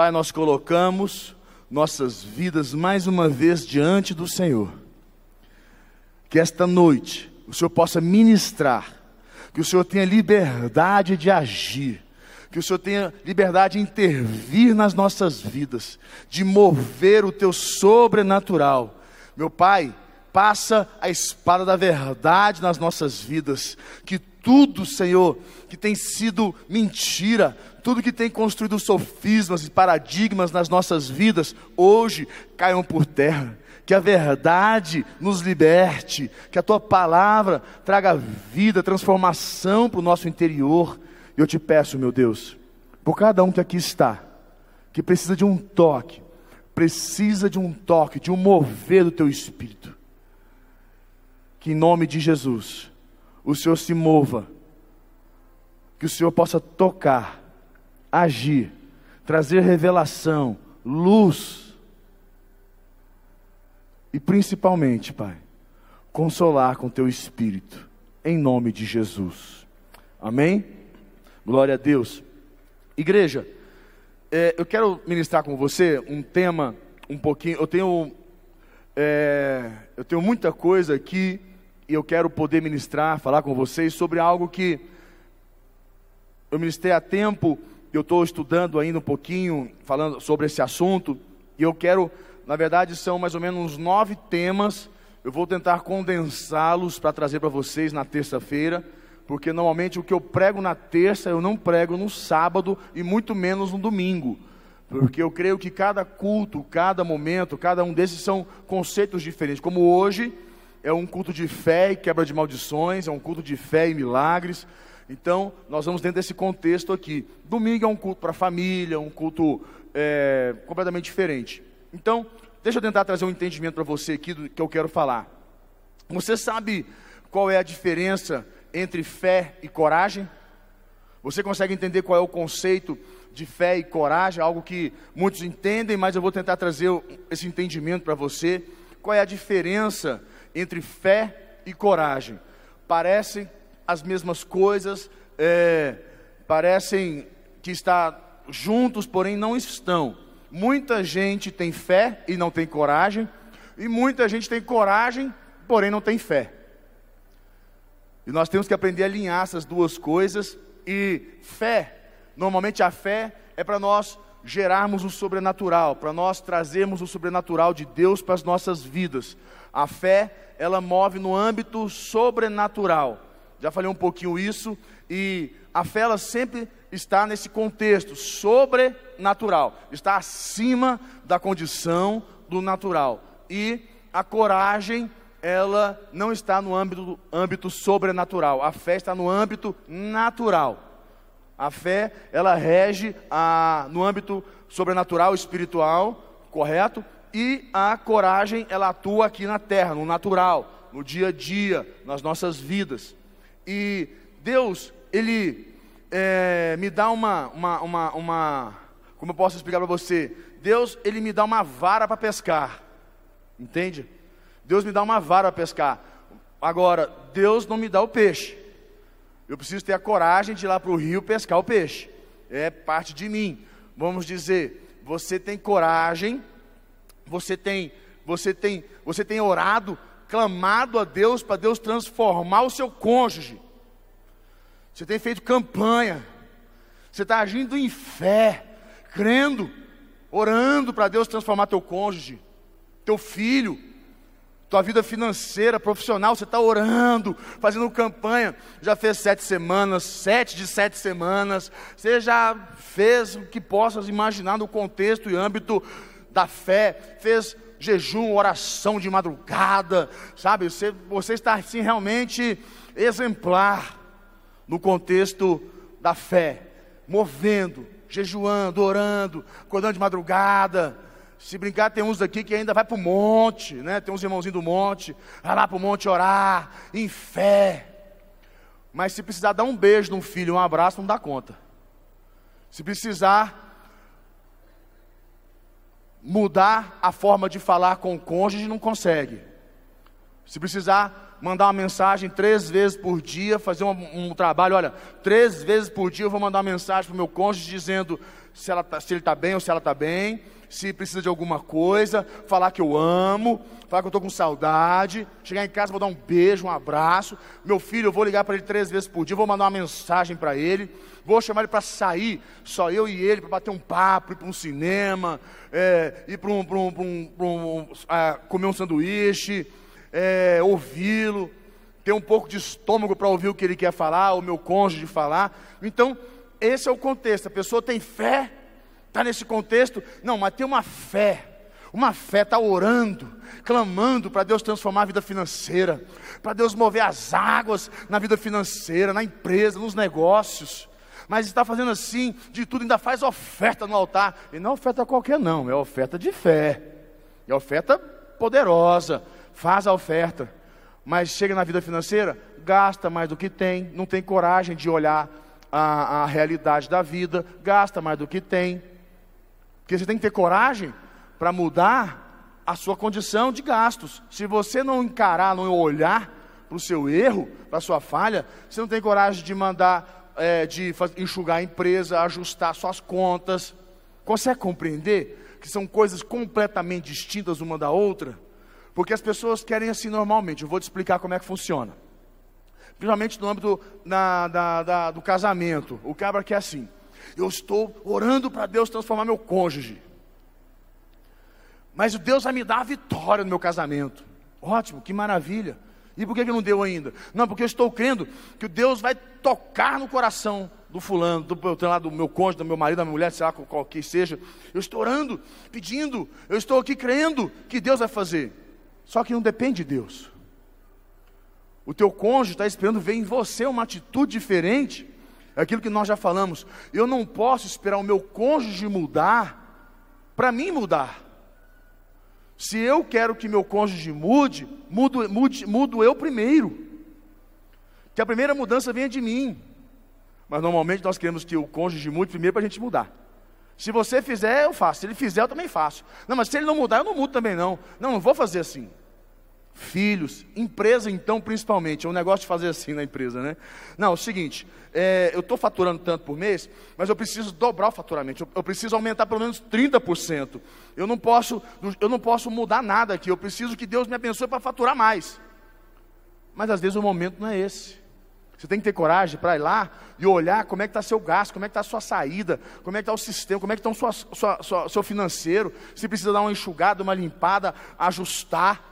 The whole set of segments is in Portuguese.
Pai, nós colocamos nossas vidas mais uma vez diante do Senhor. Que esta noite o Senhor possa ministrar, que o Senhor tenha liberdade de agir, que o Senhor tenha liberdade de intervir nas nossas vidas, de mover o teu sobrenatural. Meu Pai, passa a espada da verdade nas nossas vidas, que tudo, Senhor, que tem sido mentira, tudo que tem construído sofismas e paradigmas nas nossas vidas, hoje caiam por terra. Que a verdade nos liberte, que a tua palavra traga vida, transformação para o nosso interior. Eu te peço, meu Deus, por cada um que aqui está, que precisa de um toque, precisa de um toque, de um mover do teu espírito. Que em nome de Jesus, o Senhor se mova, que o Senhor possa tocar, agir, trazer revelação, luz, e principalmente, Pai, consolar com teu espírito, em nome de Jesus. Amém? Glória a Deus. Igreja, é, eu quero ministrar com você um tema um pouquinho. Eu tenho, é, eu tenho muita coisa aqui e eu quero poder ministrar, falar com vocês sobre algo que eu ministrei há tempo, eu estou estudando ainda um pouquinho, falando sobre esse assunto, e eu quero, na verdade, são mais ou menos nove temas, eu vou tentar condensá-los para trazer para vocês na terça-feira, porque normalmente o que eu prego na terça, eu não prego no sábado e muito menos no domingo. Porque eu creio que cada culto, cada momento, cada um desses são conceitos diferentes. Como hoje, é um culto de fé e quebra de maldições, é um culto de fé e milagres. Então, nós vamos dentro desse contexto aqui. Domingo é um culto para a família, um culto é, completamente diferente. Então, deixa eu tentar trazer um entendimento para você aqui do que eu quero falar. Você sabe qual é a diferença entre fé e coragem? Você consegue entender qual é o conceito de fé e coragem? Algo que muitos entendem, mas eu vou tentar trazer esse entendimento para você. Qual é a diferença entre fé e coragem. Parecem as mesmas coisas, é, parecem que estão juntos, porém não estão. Muita gente tem fé e não tem coragem, e muita gente tem coragem, porém não tem fé. E nós temos que aprender a alinhar essas duas coisas. E fé, normalmente a fé é para nós gerarmos o sobrenatural, para nós trazermos o sobrenatural de Deus para as nossas vidas. A fé, ela move no âmbito sobrenatural. Já falei um pouquinho isso e a fé ela sempre está nesse contexto sobrenatural, está acima da condição do natural. E a coragem, ela não está no âmbito, âmbito sobrenatural. A fé está no âmbito natural. A fé, ela rege a, no âmbito sobrenatural, espiritual, correto? E a coragem, ela atua aqui na terra, no natural, no dia a dia, nas nossas vidas. E Deus, Ele é, me dá uma, uma, uma, uma, como eu posso explicar para você? Deus, Ele me dá uma vara para pescar, entende? Deus me dá uma vara para pescar. Agora, Deus não me dá o peixe. Eu preciso ter a coragem de ir lá para o rio pescar o peixe. É parte de mim. Vamos dizer, você tem coragem você tem, você tem, você tem orado, clamado a Deus para Deus transformar o seu cônjuge. Você tem feito campanha. Você está agindo em fé, crendo, orando para Deus transformar teu cônjuge, teu filho, tua vida financeira, profissional. Você está orando, fazendo campanha. Já fez sete semanas, sete de sete semanas. Você já fez o que possas imaginar no contexto e âmbito da fé, fez jejum, oração de madrugada, sabe? Você, você está assim realmente exemplar no contexto da fé, movendo, jejuando, orando, acordando de madrugada. Se brincar, tem uns aqui que ainda vai para o monte, né? Tem uns irmãozinhos do monte, vai lá para o monte orar, em fé. Mas se precisar dar um beijo num filho, um abraço, não dá conta. Se precisar mudar a forma de falar com o cônjuge, não consegue. Se precisar mandar uma mensagem três vezes por dia, fazer um, um, trabalho, olha, três vezes por dia eu vou mandar uma mensagem para o meu cônjuge dizendo: se, ela tá, se ele está bem ou se ela está bem, se precisa de alguma coisa, falar que eu amo, falar que eu estou com saudade, chegar em casa, vou dar um beijo, um abraço. Meu filho, eu vou ligar para ele três vezes por dia, vou mandar uma mensagem para ele, vou chamar ele para sair, só eu e ele, para bater um papo, ir para um cinema, é, ir para um, um, um, um é, comer um sanduíche, é, ouvi-lo, ter um pouco de estômago para ouvir o que ele quer falar, o meu cônjuge falar. Então, esse é o contexto. A pessoa tem fé, está nesse contexto. Não, mas tem uma fé. Uma fé está orando, clamando para Deus transformar a vida financeira, para Deus mover as águas na vida financeira, na empresa, nos negócios. Mas está fazendo assim, de tudo, ainda faz oferta no altar. E não é oferta qualquer, não, é oferta de fé. É oferta poderosa. Faz a oferta. Mas chega na vida financeira, gasta mais do que tem, não tem coragem de olhar a, a realidade da vida, gasta mais do que tem. Porque você tem que ter coragem para mudar a sua condição de gastos. Se você não encarar, não olhar para o seu erro, para a sua falha, você não tem coragem de mandar, é, de enxugar a empresa, ajustar suas contas. Consegue compreender que são coisas completamente distintas uma da outra? Porque as pessoas querem assim normalmente. Eu vou te explicar como é que funciona principalmente no âmbito da, da, do casamento. O cabra quer assim: eu estou orando para Deus transformar meu cônjuge, mas Deus vai me dar a vitória no meu casamento. Ótimo, que maravilha. E por que, que não deu ainda? Não, porque eu estou crendo que Deus vai tocar no coração do fulano, do, do meu cônjuge, do meu marido, da minha mulher, sei lá qual que seja. Eu estou orando, pedindo, eu estou aqui crendo que Deus vai fazer. Só que não depende de Deus. O teu cônjuge está esperando ver em você uma atitude diferente. É aquilo que nós já falamos. Eu não posso esperar o meu cônjuge mudar para mim mudar. Se eu quero que meu cônjuge mude, mudo, mude, mudo eu primeiro. Que a primeira mudança venha de mim. Mas normalmente nós queremos que o cônjuge mude primeiro para a gente mudar. Se você fizer, eu faço. Se ele fizer, eu também faço. Não, mas se ele não mudar, eu não mudo também não. Não, não vou fazer assim filhos, empresa então principalmente, é um negócio de fazer assim na empresa, né? Não, é o seguinte, é, eu estou faturando tanto por mês, mas eu preciso dobrar o faturamento, eu, eu, preciso aumentar pelo menos 30%. Eu não posso, eu não posso mudar nada aqui, eu preciso que Deus me abençoe para faturar mais. Mas às vezes o momento não é esse. Você tem que ter coragem para ir lá e olhar como é que está seu gasto, como é que está sua saída, como é que está o sistema, como é que está o seu financeiro, se precisa dar uma enxugada, uma limpada, ajustar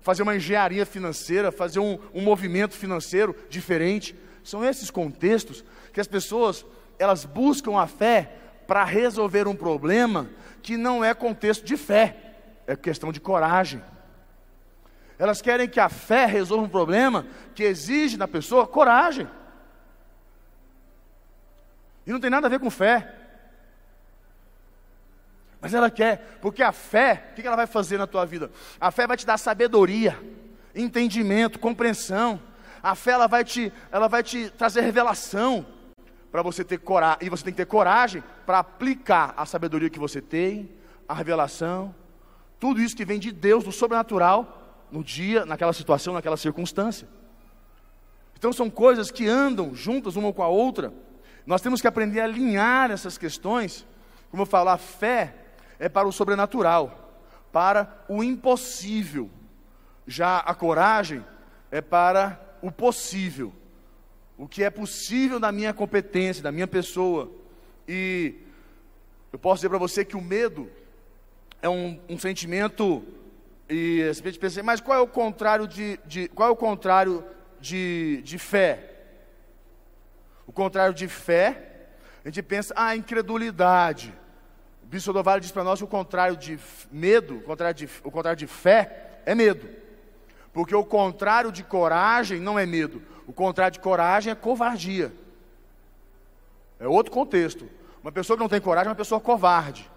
fazer uma engenharia financeira, fazer um, um movimento financeiro diferente. São esses contextos que as pessoas elas buscam a fé para resolver um problema que não é contexto de fé, é questão de coragem. Elas querem que a fé resolva um problema que exige na pessoa coragem. E não tem nada a ver com fé. Mas ela quer, porque a fé, o que ela vai fazer na tua vida? A fé vai te dar sabedoria, entendimento, compreensão. A fé ela vai te, ela vai te trazer revelação para você ter coragem, e você tem que ter coragem para aplicar a sabedoria que você tem, a revelação, tudo isso que vem de Deus, do sobrenatural, no dia, naquela situação, naquela circunstância. Então são coisas que andam juntas uma com a outra. Nós temos que aprender a alinhar essas questões. Como eu falo, a fé é para o sobrenatural, para o impossível. Já a coragem é para o possível, o que é possível da minha competência, da minha pessoa. E eu posso dizer para você que o medo é um, um sentimento e a gente pensa, mas qual é o contrário de, de qual é o contrário de, de fé? O contrário de fé, a gente pensa, ah, incredulidade. Bispo diz para nós que o contrário de medo, o contrário de, o contrário de fé é medo. Porque o contrário de coragem não é medo. O contrário de coragem é covardia. É outro contexto. Uma pessoa que não tem coragem é uma pessoa covarde.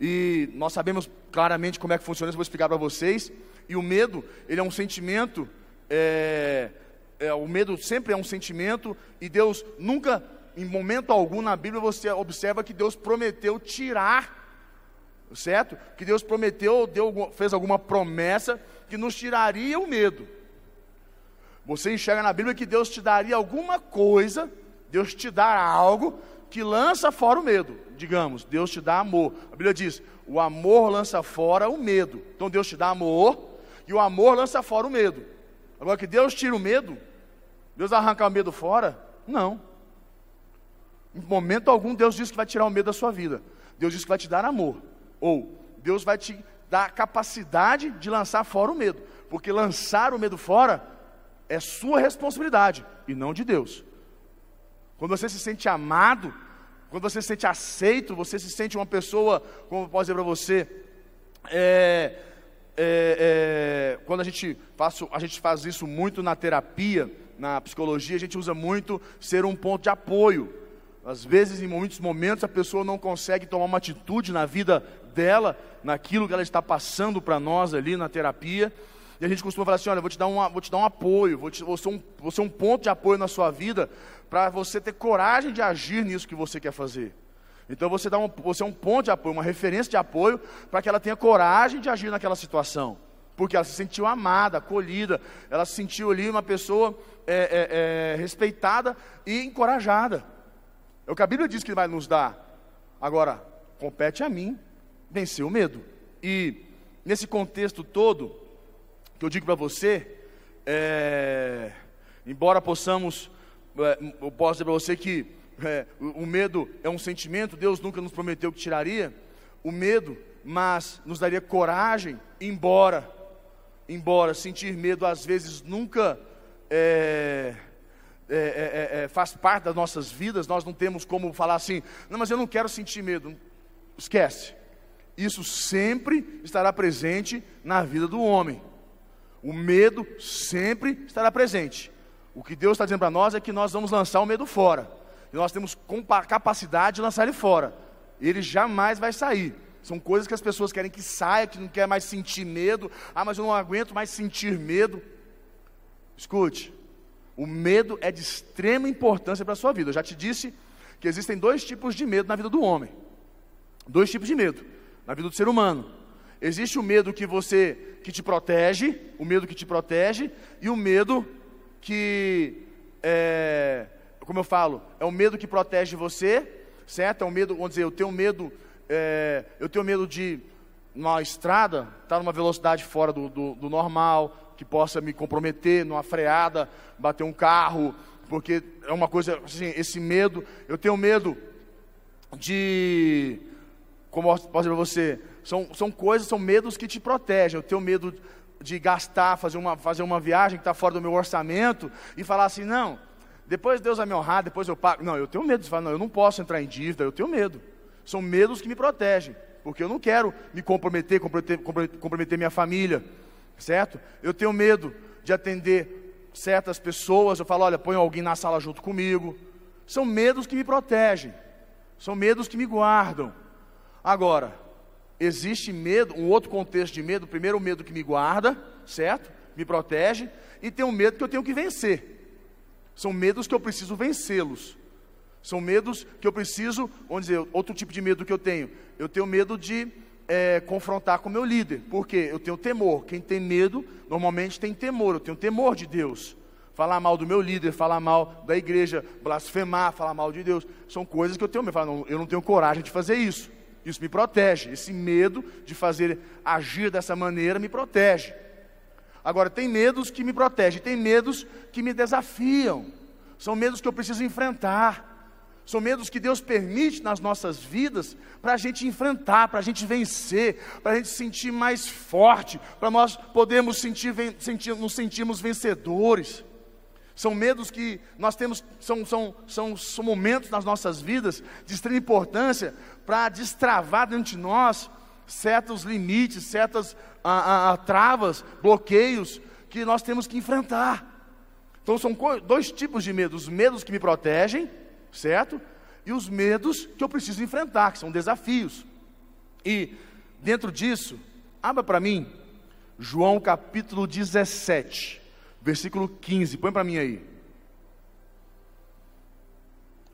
E nós sabemos claramente como é que funciona isso, vou explicar para vocês. E o medo, ele é um sentimento, é, é, o medo sempre é um sentimento, e Deus nunca em momento algum na Bíblia você observa que Deus prometeu tirar, certo? Que Deus prometeu, deu, fez alguma promessa que nos tiraria o medo. Você enxerga na Bíblia que Deus te daria alguma coisa, Deus te dá algo que lança fora o medo. Digamos, Deus te dá amor. A Bíblia diz: o amor lança fora o medo. Então Deus te dá amor e o amor lança fora o medo. Agora que Deus tira o medo, Deus arranca o medo fora? Não. Em momento algum Deus diz que vai tirar o medo da sua vida. Deus diz que vai te dar amor. Ou Deus vai te dar a capacidade de lançar fora o medo. Porque lançar o medo fora é sua responsabilidade e não de Deus. Quando você se sente amado, quando você se sente aceito, você se sente uma pessoa, como eu posso dizer para você, é, é, é, quando a gente, faço, a gente faz isso muito na terapia, na psicologia, a gente usa muito ser um ponto de apoio. Às vezes, em muitos momentos, a pessoa não consegue tomar uma atitude na vida dela, naquilo que ela está passando para nós ali na terapia. E a gente costuma falar assim: olha, vou te dar, uma, vou te dar um apoio, vou, te, vou, ser um, vou ser um ponto de apoio na sua vida, para você ter coragem de agir nisso que você quer fazer. Então você, dá um, você é um ponto de apoio, uma referência de apoio, para que ela tenha coragem de agir naquela situação. Porque ela se sentiu amada, acolhida, ela se sentiu ali uma pessoa é, é, é, respeitada e encorajada. É o que a Bíblia diz que vai nos dar. Agora, compete a mim vencer o medo. E nesse contexto todo, que eu digo para você, é, embora possamos, é, eu posso dizer para você que é, o medo é um sentimento, Deus nunca nos prometeu que tiraria o medo, mas nos daria coragem, embora, embora sentir medo às vezes nunca é, é, é, é, faz parte das nossas vidas, nós não temos como falar assim, não, mas eu não quero sentir medo. Esquece. Isso sempre estará presente na vida do homem. O medo sempre estará presente. O que Deus está dizendo para nós é que nós vamos lançar o medo fora. E nós temos capacidade de lançar ele fora. Ele jamais vai sair. São coisas que as pessoas querem que saia, que não quer mais sentir medo. Ah, mas eu não aguento mais sentir medo. Escute, o medo é de extrema importância para a sua vida. Eu já te disse que existem dois tipos de medo na vida do homem. Dois tipos de medo na vida do ser humano. Existe o medo que você que te protege, o medo que te protege, e o medo que é, como eu falo, é o medo que protege você, certo? É o medo, vamos dizer, eu tenho medo, é, eu tenho medo de numa estrada, estar tá numa velocidade fora do, do, do normal, que possa me comprometer numa freada, bater um carro, porque é uma coisa assim, esse medo, eu tenho medo de como posso dizer para você, são, são coisas, são medos que te protegem. Eu tenho medo de gastar, fazer uma, fazer uma viagem que está fora do meu orçamento e falar assim, não, depois Deus vai me honrar, depois eu pago. Não, eu tenho medo de falar, não, eu não posso entrar em dívida, eu tenho medo. São medos que me protegem, porque eu não quero me comprometer, comprometer, comprometer minha família, certo? Eu tenho medo de atender certas pessoas, eu falo, olha, põe alguém na sala junto comigo. São medos que me protegem, são medos que me guardam. Agora, existe medo, um outro contexto de medo. Primeiro, o medo que me guarda, certo? Me protege. E tem um medo que eu tenho que vencer. São medos que eu preciso vencê-los. São medos que eu preciso, vamos dizer, outro tipo de medo que eu tenho. Eu tenho medo de é, confrontar com o meu líder. Por quê? Eu tenho temor. Quem tem medo, normalmente tem temor. Eu tenho temor de Deus. Falar mal do meu líder, falar mal da igreja, blasfemar, falar mal de Deus. São coisas que eu tenho medo. Eu, eu não tenho coragem de fazer isso. Isso me protege. Esse medo de fazer agir dessa maneira me protege. Agora, tem medos que me protegem, tem medos que me desafiam. São medos que eu preciso enfrentar. São medos que Deus permite nas nossas vidas para a gente enfrentar, para a gente vencer, para a gente sentir mais forte, para nós podermos sentir, sentir, nos sentirmos vencedores. São medos que nós temos, são, são, são, são momentos nas nossas vidas de extrema importância para destravar dentro de nós certos limites, certas ah, ah, travas, bloqueios que nós temos que enfrentar. Então são dois tipos de medos: os medos que me protegem, certo? E os medos que eu preciso enfrentar, que são desafios. E dentro disso, abra para mim João capítulo 17, versículo 15. Põe para mim aí.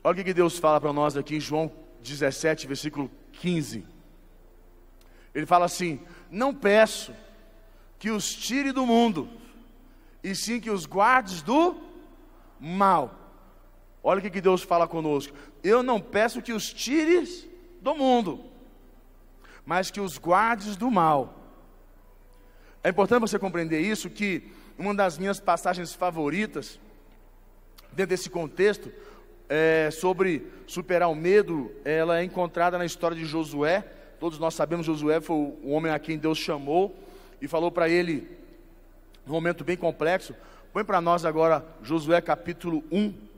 Olha o que Deus fala para nós aqui em João 17, versículo 15. Ele fala assim: Não peço que os tire do mundo, e sim que os guardes do mal. Olha o que Deus fala conosco. Eu não peço que os tires do mundo, mas que os guardes do mal. É importante você compreender isso, que uma das minhas passagens favoritas, dentro desse contexto, é, sobre superar o medo, ela é encontrada na história de Josué. Todos nós sabemos, Josué foi o homem a quem Deus chamou e falou para ele, num momento bem complexo. Põe para nós agora Josué capítulo 1,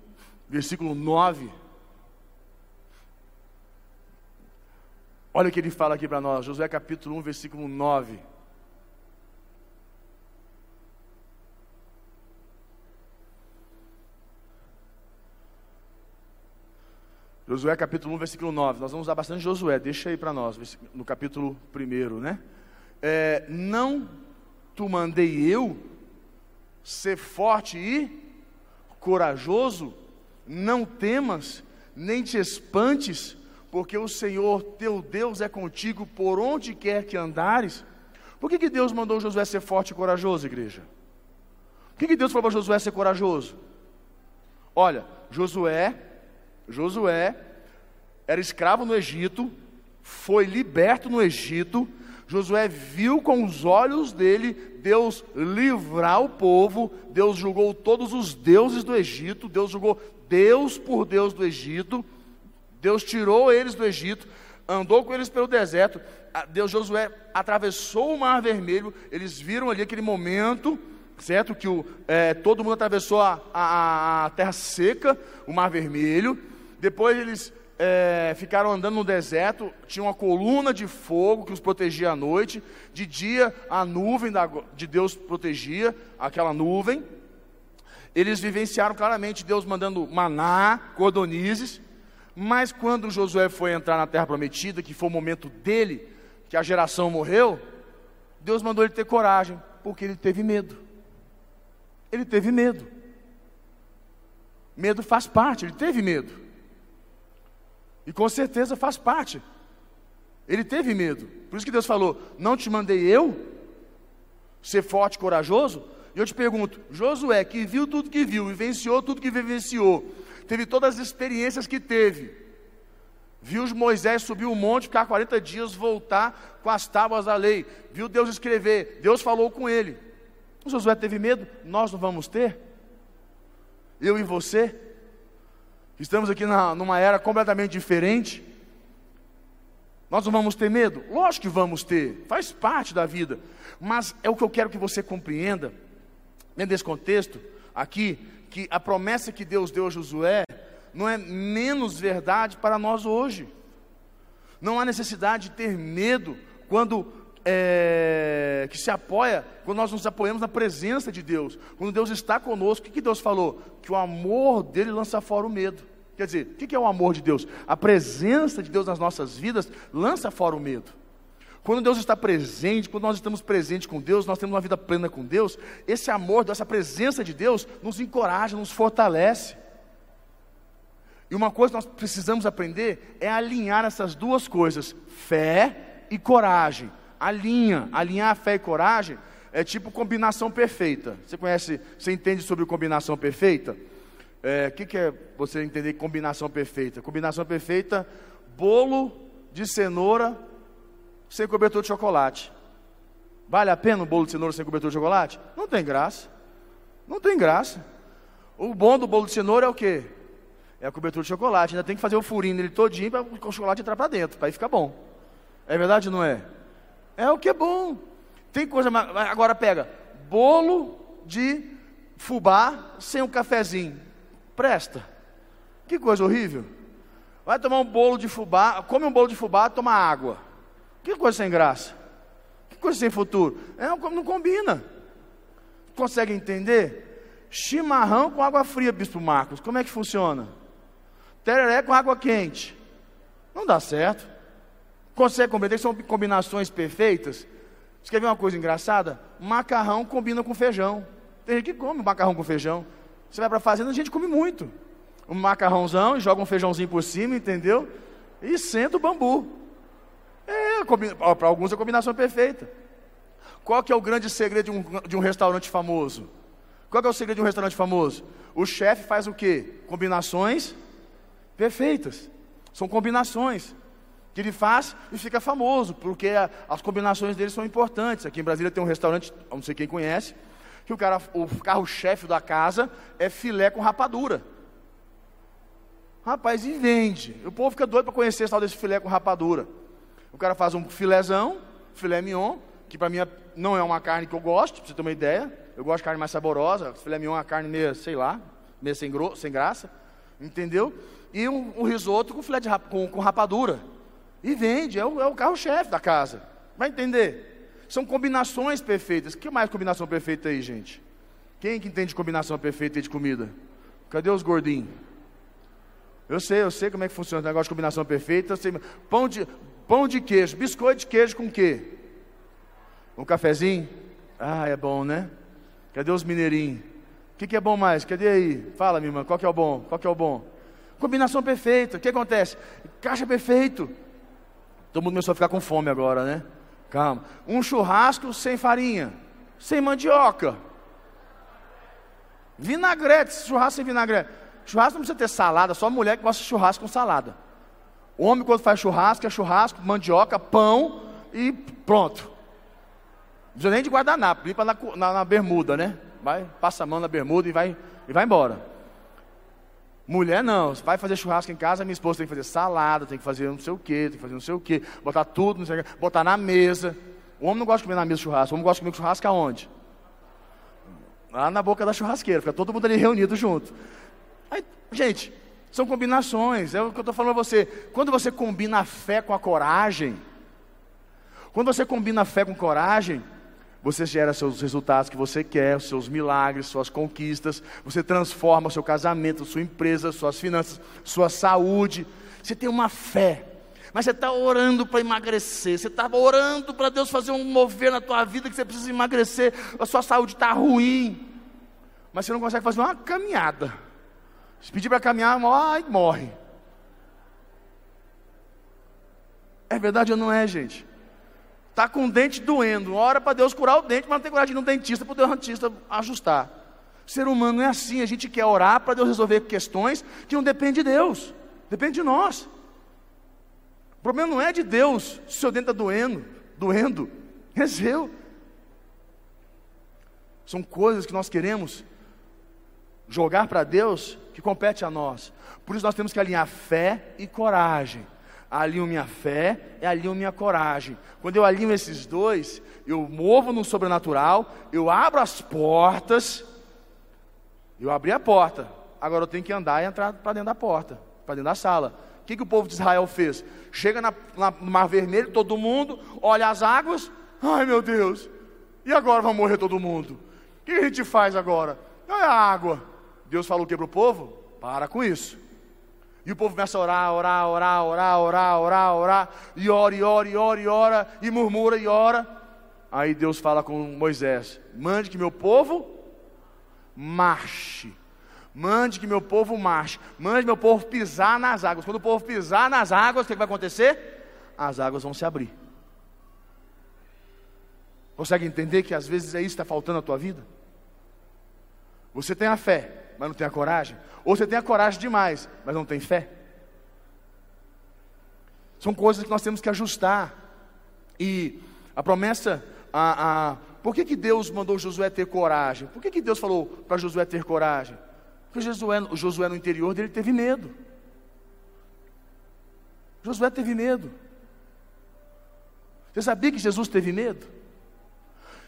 versículo 9. Olha o que ele fala aqui para nós, Josué capítulo 1, versículo 9. Josué capítulo 1, versículo 9. Nós vamos usar bastante Josué, deixa aí para nós, no capítulo 1, né? É, não tu mandei eu ser forte e corajoso, não temas, nem te espantes, porque o Senhor teu Deus é contigo por onde quer que andares. Por que, que Deus mandou Josué ser forte e corajoso, igreja? Por que, que Deus falou para Josué ser corajoso? Olha, Josué Josué era escravo no Egito, foi liberto no Egito. Josué viu com os olhos dele Deus livrar o povo. Deus julgou todos os deuses do Egito. Deus julgou Deus por Deus do Egito. Deus tirou eles do Egito, andou com eles pelo deserto. Deus Josué atravessou o Mar Vermelho. Eles viram ali aquele momento certo? Que o, é, todo mundo atravessou a, a, a, terra seca, o Mar Vermelho. Depois eles é, ficaram andando no deserto, tinha uma coluna de fogo que os protegia à noite, de dia a nuvem da, de Deus protegia aquela nuvem. Eles vivenciaram claramente Deus mandando maná, cordonizes, mas quando Josué foi entrar na terra prometida, que foi o momento dele, que a geração morreu, Deus mandou ele ter coragem, porque ele teve medo. Ele teve medo. Medo faz parte, ele teve medo. E com certeza faz parte. Ele teve medo. Por isso que Deus falou: Não te mandei eu ser forte e corajoso? E eu te pergunto: Josué, que viu tudo que viu, vivenciou tudo que vivenciou, teve todas as experiências que teve, viu Moisés subir o monte, ficar 40 dias, voltar com as tábuas da lei, viu Deus escrever, Deus falou com ele. Josué teve medo, nós não vamos ter? Eu e você? Estamos aqui na, numa era completamente diferente. Nós não vamos ter medo? Lógico que vamos ter, faz parte da vida. Mas é o que eu quero que você compreenda, dentro desse contexto, aqui, que a promessa que Deus deu a Josué não é menos verdade para nós hoje. Não há necessidade de ter medo quando é, que se apoia, quando nós nos apoiamos na presença de Deus, quando Deus está conosco, o que, que Deus falou? Que o amor dele lança fora o medo. Quer dizer, o que, que é o amor de Deus? A presença de Deus nas nossas vidas lança fora o medo. Quando Deus está presente, quando nós estamos presentes com Deus, nós temos uma vida plena com Deus, esse amor, essa presença de Deus nos encoraja, nos fortalece. E uma coisa que nós precisamos aprender é alinhar essas duas coisas, fé e coragem alinha, alinhar fé e coragem é tipo combinação perfeita. Você conhece, você entende sobre combinação perfeita? O é, que, que é você entender combinação perfeita? Combinação perfeita, bolo de cenoura sem cobertor de chocolate. Vale a pena um bolo de cenoura sem cobertor de chocolate? Não tem graça. Não tem graça. O bom do bolo de cenoura é o quê? É a cobertura de chocolate. Ainda tem que fazer o furinho nele todinho para o chocolate entrar para dentro, para aí ficar bom. É verdade ou não é? É o que é bom. Tem coisa. Agora pega bolo de fubá sem um cafezinho. Presta. Que coisa horrível. Vai tomar um bolo de fubá, come um bolo de fubá, toma água. Que coisa sem graça. Que coisa sem futuro. É, não combina. Consegue entender? Chimarrão com água fria, Bispo Marcos. Como é que funciona? Tereré com água quente. Não dá certo. Consegue compreender são combinações perfeitas? Você quer ver uma coisa engraçada? Macarrão combina com feijão. Tem gente que come macarrão com feijão. Você vai para a fazenda, a gente come muito. Um macarrãozão e joga um feijãozinho por cima, entendeu? E senta o bambu. É, para alguns é a combinação perfeita. Qual que é o grande segredo de um, de um restaurante famoso? Qual é o segredo de um restaurante famoso? O chefe faz o quê? Combinações perfeitas. São combinações que ele faz e fica famoso, porque a, as combinações dele são importantes. Aqui em Brasília tem um restaurante, não sei quem conhece, que o cara, o carro-chefe da casa é filé com rapadura. Rapaz, e vende. O povo fica doido para conhecer esse tal desse filé com rapadura. O cara faz um filézão, filé mignon, que para mim é, não é uma carne que eu gosto, para você ter uma ideia. Eu gosto de carne mais saborosa. Filé mignon é uma carne meio, sei lá, meio sem, gro, sem graça. Entendeu? E um, um risoto com filé de, com, com rapadura. E vende, é o, é o carro-chefe da casa. Vai entender? São combinações perfeitas. Que mais combinação perfeita aí, gente? Quem que entende combinação perfeita de comida? Cadê os gordinhos? Eu sei, eu sei como é que funciona o negócio de combinação perfeita. Pão, de, pão de queijo, biscoito de queijo com quê? Um cafezinho? Ah, é bom, né? Cadê os mineirinhos? O que, que, é bom mais? Cadê aí? Fala, minha irmã, qual que é o bom? Qual que é o bom? Combinação perfeita. O que acontece? Caixa perfeito. Todo mundo começou a ficar com fome agora, né? Calma. Um churrasco sem farinha, sem mandioca. Vinagrete, churrasco sem vinagrete. Churrasco não precisa ter salada, só mulher que gosta de churrasco com salada. O homem, quando faz churrasco, é churrasco, mandioca, pão e pronto. Não precisa nem de guardanapo, limpa na, na, na bermuda, né? Vai, passa a mão na bermuda e vai, e vai embora. Mulher não, você vai fazer churrasco em casa, minha esposa tem que fazer salada, tem que fazer não sei o que, tem que fazer não sei o que, botar tudo, não sei o que, botar na mesa. O homem não gosta de comer na mesa churrasco, o homem gosta de comer churrasco aonde? Lá na boca da churrasqueira, fica todo mundo ali reunido junto. Aí, gente, são combinações, é o que eu estou falando a você. Quando você combina a fé com a coragem, quando você combina a fé com coragem, você gera seus resultados que você quer, seus milagres, suas conquistas, você transforma seu casamento, sua empresa, suas finanças, sua saúde. Você tem uma fé, mas você está orando para emagrecer, você está orando para Deus fazer um mover na tua vida que você precisa emagrecer, a sua saúde está ruim, mas você não consegue fazer uma caminhada. Se pedir para caminhar, ai, morre. É verdade ou não é, gente? Está com o dente doendo, ora para Deus curar o dente, mas não tem coragem de no dentista para o dentista ajustar. Ser humano é assim, a gente quer orar para Deus resolver questões que não dependem de Deus, depende de nós. O problema não é de Deus, se o seu dente está doendo, doendo, é seu. São coisas que nós queremos jogar para Deus que compete a nós. Por isso nós temos que alinhar fé e coragem alinho minha fé e alinho minha coragem. Quando eu alinho esses dois, eu movo no sobrenatural, eu abro as portas, eu abri a porta, agora eu tenho que andar e entrar para dentro da porta, para dentro da sala. O que, que o povo de Israel fez? Chega na, na, no Mar Vermelho, todo mundo, olha as águas, ai meu Deus, e agora vai morrer todo mundo? O que a gente faz agora? Olha a água. Deus falou o que para o povo? Para com isso. E o povo começa a orar, orar, orar, orar, orar, orar, orar, e ora, e ora, e ora, e ora, e murmura, e ora. Aí Deus fala com Moisés: mande que meu povo marche. Mande que meu povo marche. Mande meu povo pisar nas águas. Quando o povo pisar nas águas, o que vai acontecer? As águas vão se abrir. Consegue entender que às vezes é isso que está faltando na tua vida? Você tem a fé, mas não tem a coragem? Ou você tem a coragem demais, mas não tem fé. São coisas que nós temos que ajustar. E a promessa, a, a, por que, que Deus mandou Josué ter coragem? Por que, que Deus falou para Josué ter coragem? Porque Josué, Josué no interior dele teve medo. Josué teve medo. Você sabia que Jesus teve medo?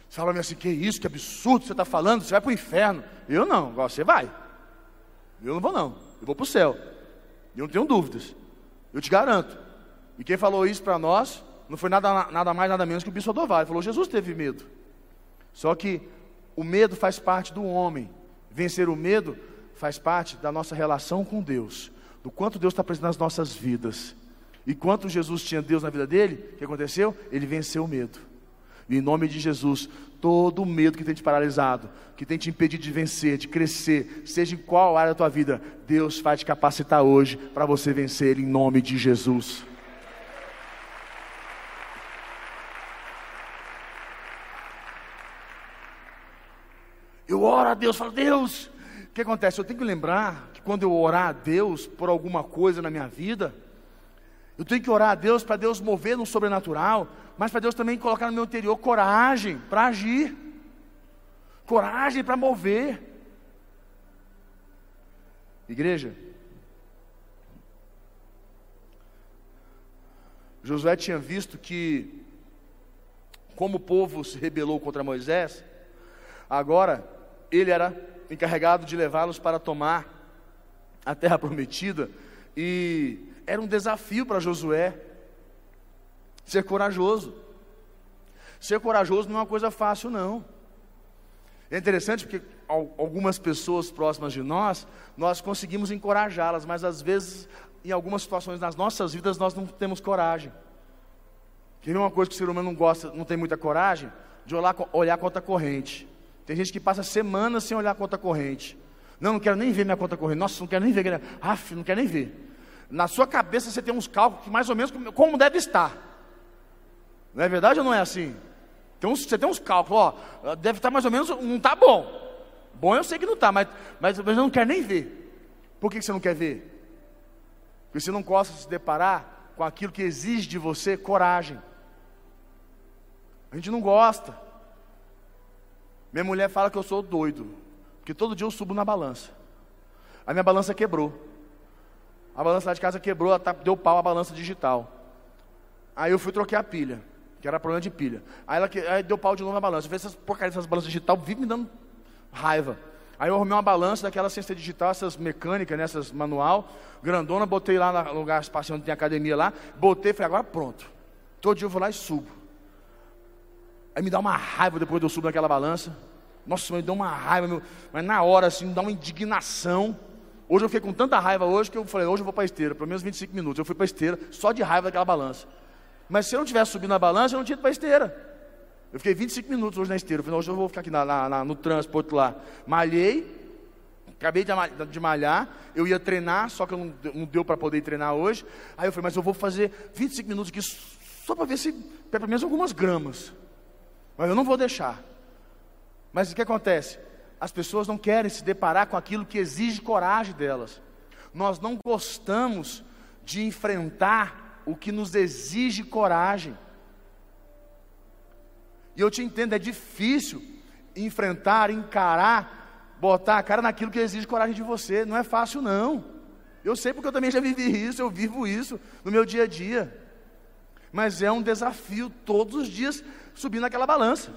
Você fala assim, que isso, que absurdo você está falando, você vai para o inferno. Eu não, você vai. Eu não vou não, eu vou para o céu. Eu não tenho dúvidas. Eu te garanto. E quem falou isso para nós não foi nada, nada mais, nada menos que o bispo Adovar. Ele falou: Jesus teve medo. Só que o medo faz parte do homem. Vencer o medo faz parte da nossa relação com Deus. Do quanto Deus está presente nas nossas vidas. E quanto Jesus tinha Deus na vida dele, o que aconteceu? Ele venceu o medo. Em nome de Jesus, todo o medo que tem te paralisado, que tem te impedido de vencer, de crescer, seja em qual área da tua vida, Deus vai te capacitar hoje para você vencer em nome de Jesus. Eu oro a Deus, falo, Deus, o que acontece? Eu tenho que lembrar que quando eu orar a Deus por alguma coisa na minha vida, eu tenho que orar a Deus para Deus mover no sobrenatural, mas para Deus também colocar no meu interior coragem para agir, coragem para mover. Igreja, Josué tinha visto que, como o povo se rebelou contra Moisés, agora ele era encarregado de levá-los para tomar a terra prometida, e era um desafio para Josué ser corajoso. Ser corajoso não é uma coisa fácil, não. É interessante porque algumas pessoas próximas de nós, nós conseguimos encorajá-las, mas às vezes em algumas situações nas nossas vidas nós não temos coragem. Que uma coisa que o ser humano não gosta, não tem muita coragem, de olhar, olhar a conta corrente. Tem gente que passa semanas sem olhar a conta corrente. Não, não quero nem ver minha conta corrente. Nossa, não quero nem ver. Aff, não quero nem ver. Na sua cabeça você tem uns cálculos que mais ou menos como deve estar. Não é verdade ou não é assim? Tem uns, você tem uns cálculos, ó, deve estar mais ou menos, não está bom. Bom eu sei que não está, mas, mas, mas eu não quero nem ver. Por que você não quer ver? Porque você não gosta de se deparar com aquilo que exige de você coragem. A gente não gosta. Minha mulher fala que eu sou doido, porque todo dia eu subo na balança. A minha balança quebrou. A balança lá de casa quebrou, tá, deu pau a balança digital. Aí eu fui troquei a pilha, que era problema de pilha. Aí, ela, aí deu pau de novo na balança. Eu vejo essas porcarias dessas balanças digital, vive me dando raiva. Aí eu arrumei uma balança daquela ciência digital, essas mecânicas, né, manual, grandona, botei lá no lugar espacial onde tem academia lá, botei, falei, agora pronto. Todo dia eu vou lá e subo. Aí me dá uma raiva depois de eu subir naquela balança. Nossa, me dá uma raiva, meu, mas na hora assim, me dá uma indignação. Hoje eu fiquei com tanta raiva hoje que eu falei, hoje eu vou para a esteira, pelo menos 25 minutos. Eu fui para a esteira só de raiva daquela balança. Mas se eu não tivesse subido na balança, eu não tinha ido para a esteira. Eu fiquei 25 minutos hoje na esteira. Eu falei, hoje eu vou ficar aqui na, na, na, no transporte lá. Malhei, acabei de, malhar. Eu ia treinar, só que não, não deu para poder treinar hoje. Aí eu falei, mas eu vou fazer 25 minutos aqui só para ver se pelo menos algumas gramas. Mas eu não vou deixar. Mas o que acontece? As pessoas não querem se deparar com aquilo que exige coragem delas. Nós não gostamos de enfrentar o que nos exige coragem. E eu te entendo, é difícil enfrentar, encarar, botar a cara naquilo que exige coragem de você. Não é fácil, não. Eu sei porque eu também já vivi isso, eu vivo isso no meu dia a dia. Mas é um desafio todos os dias subir naquela balança.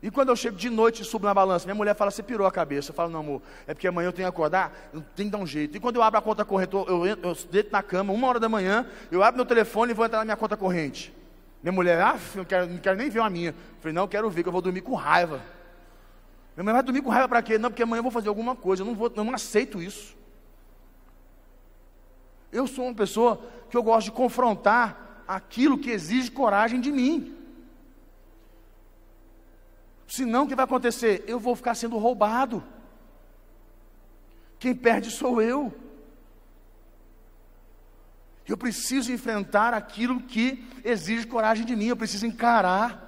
E quando eu chego de noite e subo na balança, minha mulher fala, você pirou a cabeça. Eu falo, não, amor, é porque amanhã eu tenho que acordar, eu tenho que dar um jeito. E quando eu abro a conta corrente, eu, eu, deito na cama, uma hora da manhã, eu abro meu telefone e vou entrar na minha conta corrente. Minha mulher, ah, não quero, não quero nem ver uma minha. Eu falei, não, eu quero ver, que eu vou dormir com raiva. Minha mãe vai dormir com raiva para quê? Não, porque amanhã eu vou fazer alguma coisa. Eu não, vou, eu não aceito isso. Eu sou uma pessoa que eu gosto de confrontar aquilo que exige coragem de mim. Senão, o que vai acontecer? Eu vou ficar sendo roubado. Quem perde sou eu. Eu preciso enfrentar aquilo que exige coragem de mim, eu preciso encarar.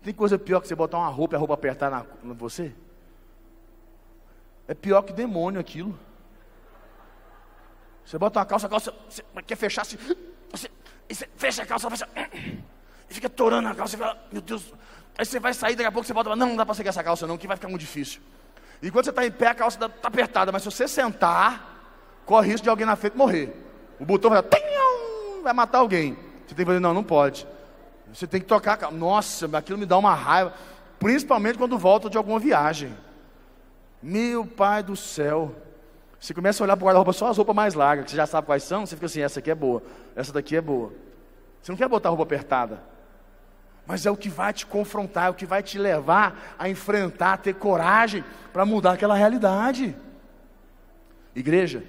Tem coisa pior que você botar uma roupa e a roupa apertar na, na você? É pior que demônio aquilo. Você bota uma calça, a calça você quer fechar assim, você, você fecha a calça, fecha, e fica torando a calça, fala, meu Deus. Aí você vai sair, daqui a pouco você bota, não, não dá para seguir essa calça não, que vai ficar muito difícil. E quando você está em pé, a calça está apertada, mas se você sentar, corre risco de alguém na frente morrer. O botão vai, vai matar alguém. Você tem que fazer, não, não pode. Você tem que tocar. Nossa, aquilo me dá uma raiva. Principalmente quando volta de alguma viagem. Meu pai do céu. Você começa a olhar para o guarda-roupa só as roupas mais largas, que você já sabe quais são, você fica assim, essa aqui é boa, essa daqui é boa. Você não quer botar a roupa apertada. Mas é o que vai te confrontar, é o que vai te levar a enfrentar, a ter coragem para mudar aquela realidade. Igreja,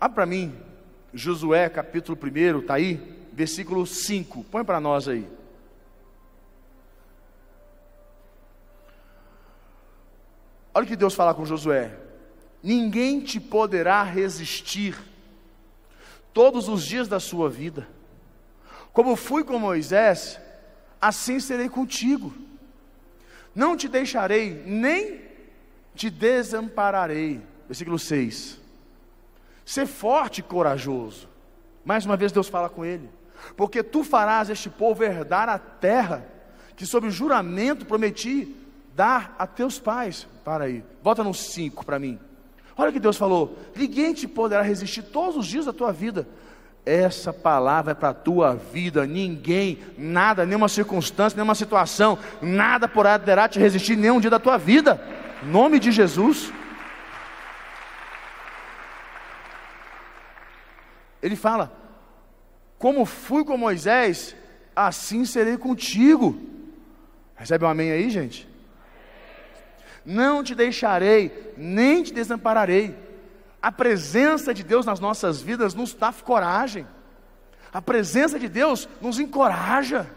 Abre para mim, Josué capítulo 1, está aí, versículo 5. Põe para nós aí. Olha o que Deus fala com Josué: Ninguém te poderá resistir todos os dias da sua vida. Como fui com Moisés, assim serei contigo. Não te deixarei, nem te desampararei. Versículo 6. Ser forte e corajoso. Mais uma vez Deus fala com ele. Porque tu farás este povo herdar a terra que sob juramento prometi dar a teus pais. Para aí, volta no 5 para mim. Olha o que Deus falou: ninguém te poderá resistir todos os dias da tua vida. Essa palavra é para a tua vida. Ninguém, nada, nenhuma circunstância, nenhuma situação, nada poderá te resistir nenhum dia da tua vida. Em nome de Jesus. Ele fala: Como fui com Moisés, assim serei contigo. Recebe um amém aí, gente? Não te deixarei, nem te desampararei. A presença de Deus nas nossas vidas nos dá coragem. A presença de Deus nos encoraja.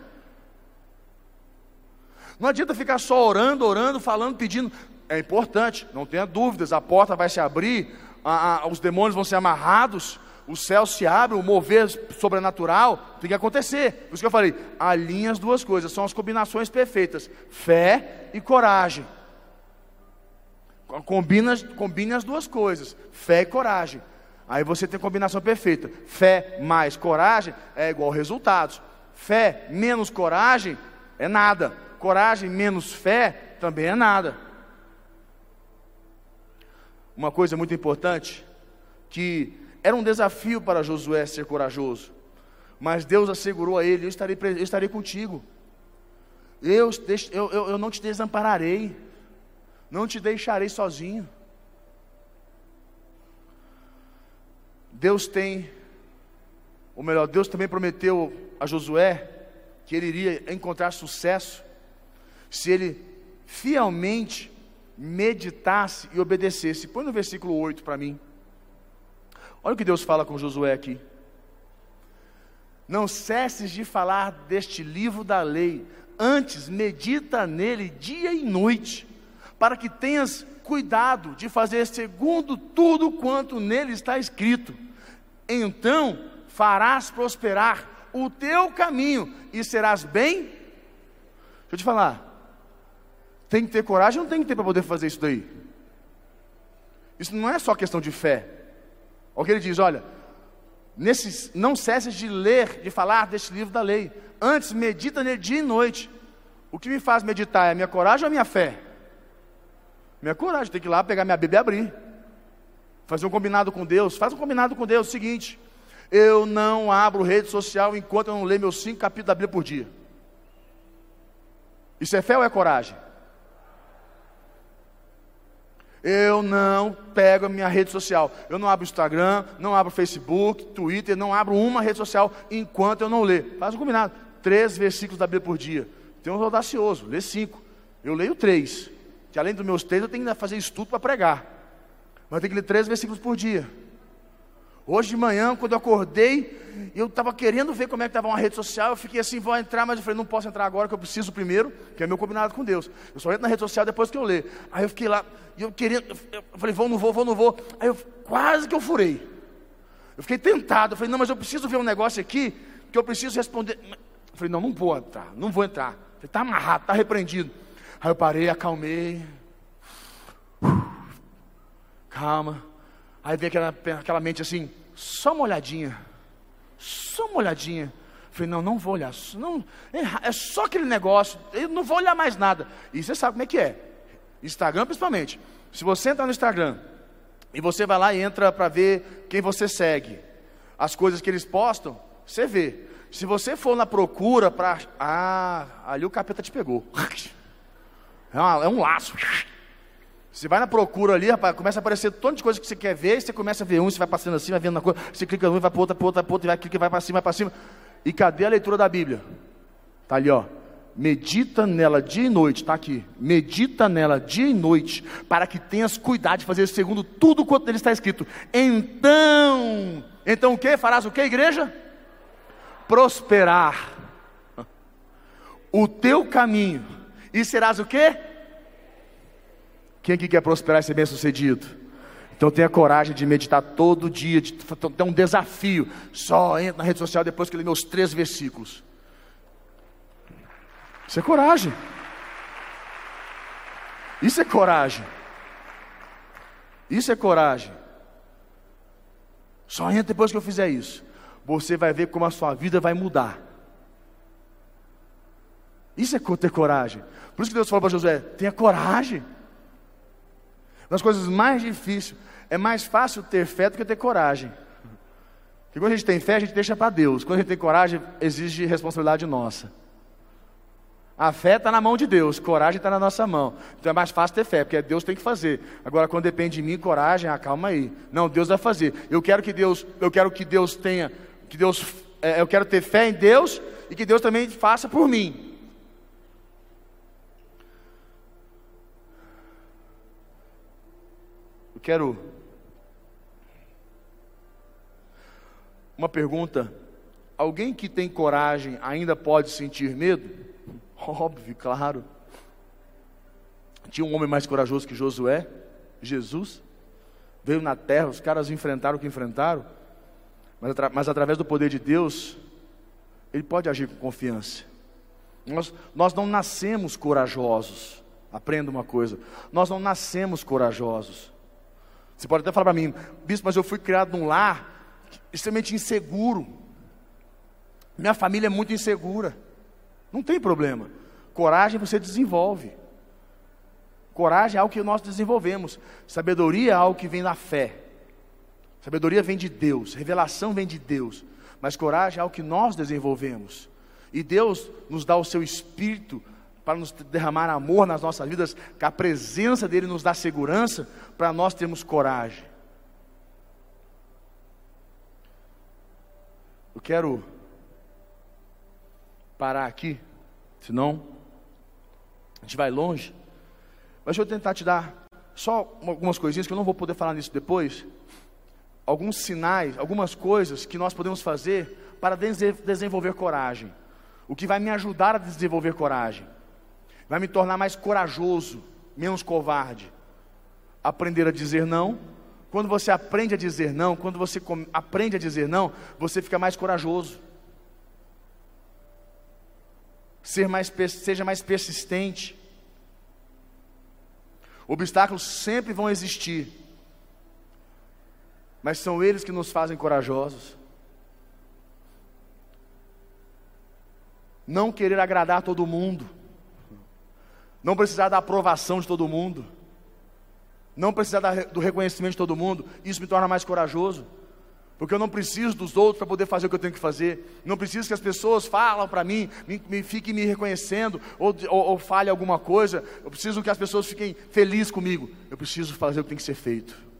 Não adianta ficar só orando, orando, falando, pedindo. É importante, não tenha dúvidas. A porta vai se abrir, a, a, os demônios vão ser amarrados, o céu se abre, o mover sobrenatural tem que acontecer. Por isso que eu falei, alinha as duas coisas, são as combinações perfeitas: fé e coragem. Combina, combine as duas coisas, fé e coragem. Aí você tem a combinação perfeita. Fé mais coragem é igual resultados. Fé menos coragem é nada. Coragem menos fé também é nada. Uma coisa muito importante, que era um desafio para Josué ser corajoso. Mas Deus assegurou a ele: Eu estarei, eu estarei contigo. Eu, eu, eu não te desampararei não te deixarei sozinho. Deus tem, ou melhor, Deus também prometeu a Josué que ele iria encontrar sucesso se ele fielmente meditasse e obedecesse. Põe no versículo 8 para mim. Olha o que Deus fala com Josué aqui. Não cesses de falar deste livro da lei, antes medita nele dia e noite para que tenhas cuidado de fazer segundo tudo quanto nele está escrito. Então farás prosperar o teu caminho e serás bem. Deixa eu te falar. Tem que ter coragem ou não tem que ter para poder fazer isso daí? Isso não é só questão de fé. Olha o que ele diz: olha, nesses, não cesses de ler, de falar deste livro da lei. Antes, medita nele dia e noite. O que me faz meditar é a minha coragem ou a minha fé? Minha coragem, tem que ir lá pegar minha Bíblia e abrir. Fazer um combinado com Deus. Faz um combinado com Deus. Seguinte: eu não abro rede social enquanto eu não ler meus cinco capítulos da Bíblia por dia. Isso é fé ou é coragem? Eu não pego a minha rede social. Eu não abro Instagram, não abro Facebook, Twitter, não abro uma rede social enquanto eu não ler. Faz um combinado. Três versículos da Bíblia por dia. Tem um audacioso, lê cinco. Eu leio três que além dos meus três, eu tenho que fazer estudo para pregar. Mas eu tenho que ler três versículos por dia. Hoje de manhã, quando eu acordei, eu estava querendo ver como é que estava uma rede social, eu fiquei assim, vou entrar, mas eu falei, não posso entrar agora, que eu preciso primeiro, que é meu combinado com Deus. Eu só entro na rede social depois que eu ler. Aí eu fiquei lá, e eu querendo, eu falei, vou, não vou, vou, não vou. Aí eu quase que eu furei. Eu fiquei tentado, eu falei, não, mas eu preciso ver um negócio aqui, que eu preciso responder. Eu falei, não, não vou entrar, não vou entrar. Está amarrado, está repreendido. Aí eu parei, acalmei. Calma. Aí veio aquela, aquela mente assim, só uma olhadinha. Só uma olhadinha. Falei, não, não vou olhar. Não, é, é só aquele negócio. Eu não vou olhar mais nada. E você sabe como é que é. Instagram principalmente. Se você entrar no Instagram e você vai lá e entra para ver quem você segue, as coisas que eles postam, você vê. Se você for na procura para. Ah, ali o capeta te pegou. É, uma, é um laço. Você vai na procura ali, rapaz, começa a aparecer tantas de coisas que você quer ver, e você começa a ver um, você vai passando assim, vai vendo na coisa, você clica um, vai para outra, para outra, para outra, vai clica, vai para cima, vai para cima. E cadê a leitura da Bíblia? Está ali, ó. Medita nela dia e noite, está aqui. Medita nela dia e noite, para que tenhas cuidado de fazer segundo tudo quanto nele está escrito. Então, então o que? Farás o que, igreja? Prosperar o teu caminho e serás o quê? Quem aqui quer prosperar e ser bem sucedido? Então tenha coragem de meditar todo dia, de ter um desafio. Só entra na rede social depois que eu li meus três versículos. Isso é coragem. Isso é coragem. Isso é coragem. Só entra depois que eu fizer isso. Você vai ver como a sua vida vai mudar. Isso é ter coragem. Por isso que Deus falou para Josué: tenha coragem. Das coisas mais difíceis, é mais fácil ter fé do que ter coragem. Porque quando a gente tem fé, a gente deixa para Deus. Quando a gente tem coragem, exige responsabilidade nossa. A fé está na mão de Deus, coragem está na nossa mão. Então é mais fácil ter fé, porque Deus tem que fazer. Agora, quando depende de mim, coragem, ah, aí. Não, Deus vai fazer. Eu quero que Deus, eu quero que Deus tenha, que Deus, é, eu quero ter fé em Deus e que Deus também faça por mim. Eu quero uma pergunta. Alguém que tem coragem ainda pode sentir medo? Óbvio, claro. Tinha um homem mais corajoso que Josué, Jesus. Veio na terra, os caras enfrentaram o que enfrentaram, mas, mas através do poder de Deus, ele pode agir com confiança. Nós, nós não nascemos corajosos. Aprenda uma coisa: nós não nascemos corajosos. Você pode até falar para mim, bispo, mas eu fui criado num lar extremamente inseguro. Minha família é muito insegura. Não tem problema. Coragem você desenvolve. Coragem é algo que nós desenvolvemos. Sabedoria é algo que vem da fé. Sabedoria vem de Deus, revelação vem de Deus, mas coragem é algo que nós desenvolvemos. E Deus nos dá o seu espírito para nos derramar amor nas nossas vidas, que a presença dele nos dá segurança para nós termos coragem. Eu quero parar aqui, senão a gente vai longe. Mas deixa eu tentar te dar só algumas coisinhas que eu não vou poder falar nisso depois. Alguns sinais, algumas coisas que nós podemos fazer para desenvolver coragem. O que vai me ajudar a desenvolver coragem. Vai me tornar mais corajoso, menos covarde. Aprender a dizer não. Quando você aprende a dizer não, quando você aprende a dizer não, você fica mais corajoso ser mais, seja mais persistente. Obstáculos sempre vão existir, mas são eles que nos fazem corajosos. Não querer agradar todo mundo, não precisar da aprovação de todo mundo, não precisar do reconhecimento de todo mundo, isso me torna mais corajoso. Porque eu não preciso dos outros para poder fazer o que eu tenho que fazer. Não preciso que as pessoas falem para mim, me, me, fiquem me reconhecendo, ou, ou, ou alguma coisa. Eu preciso que as pessoas fiquem felizes comigo. Eu preciso fazer o que tem que ser feito.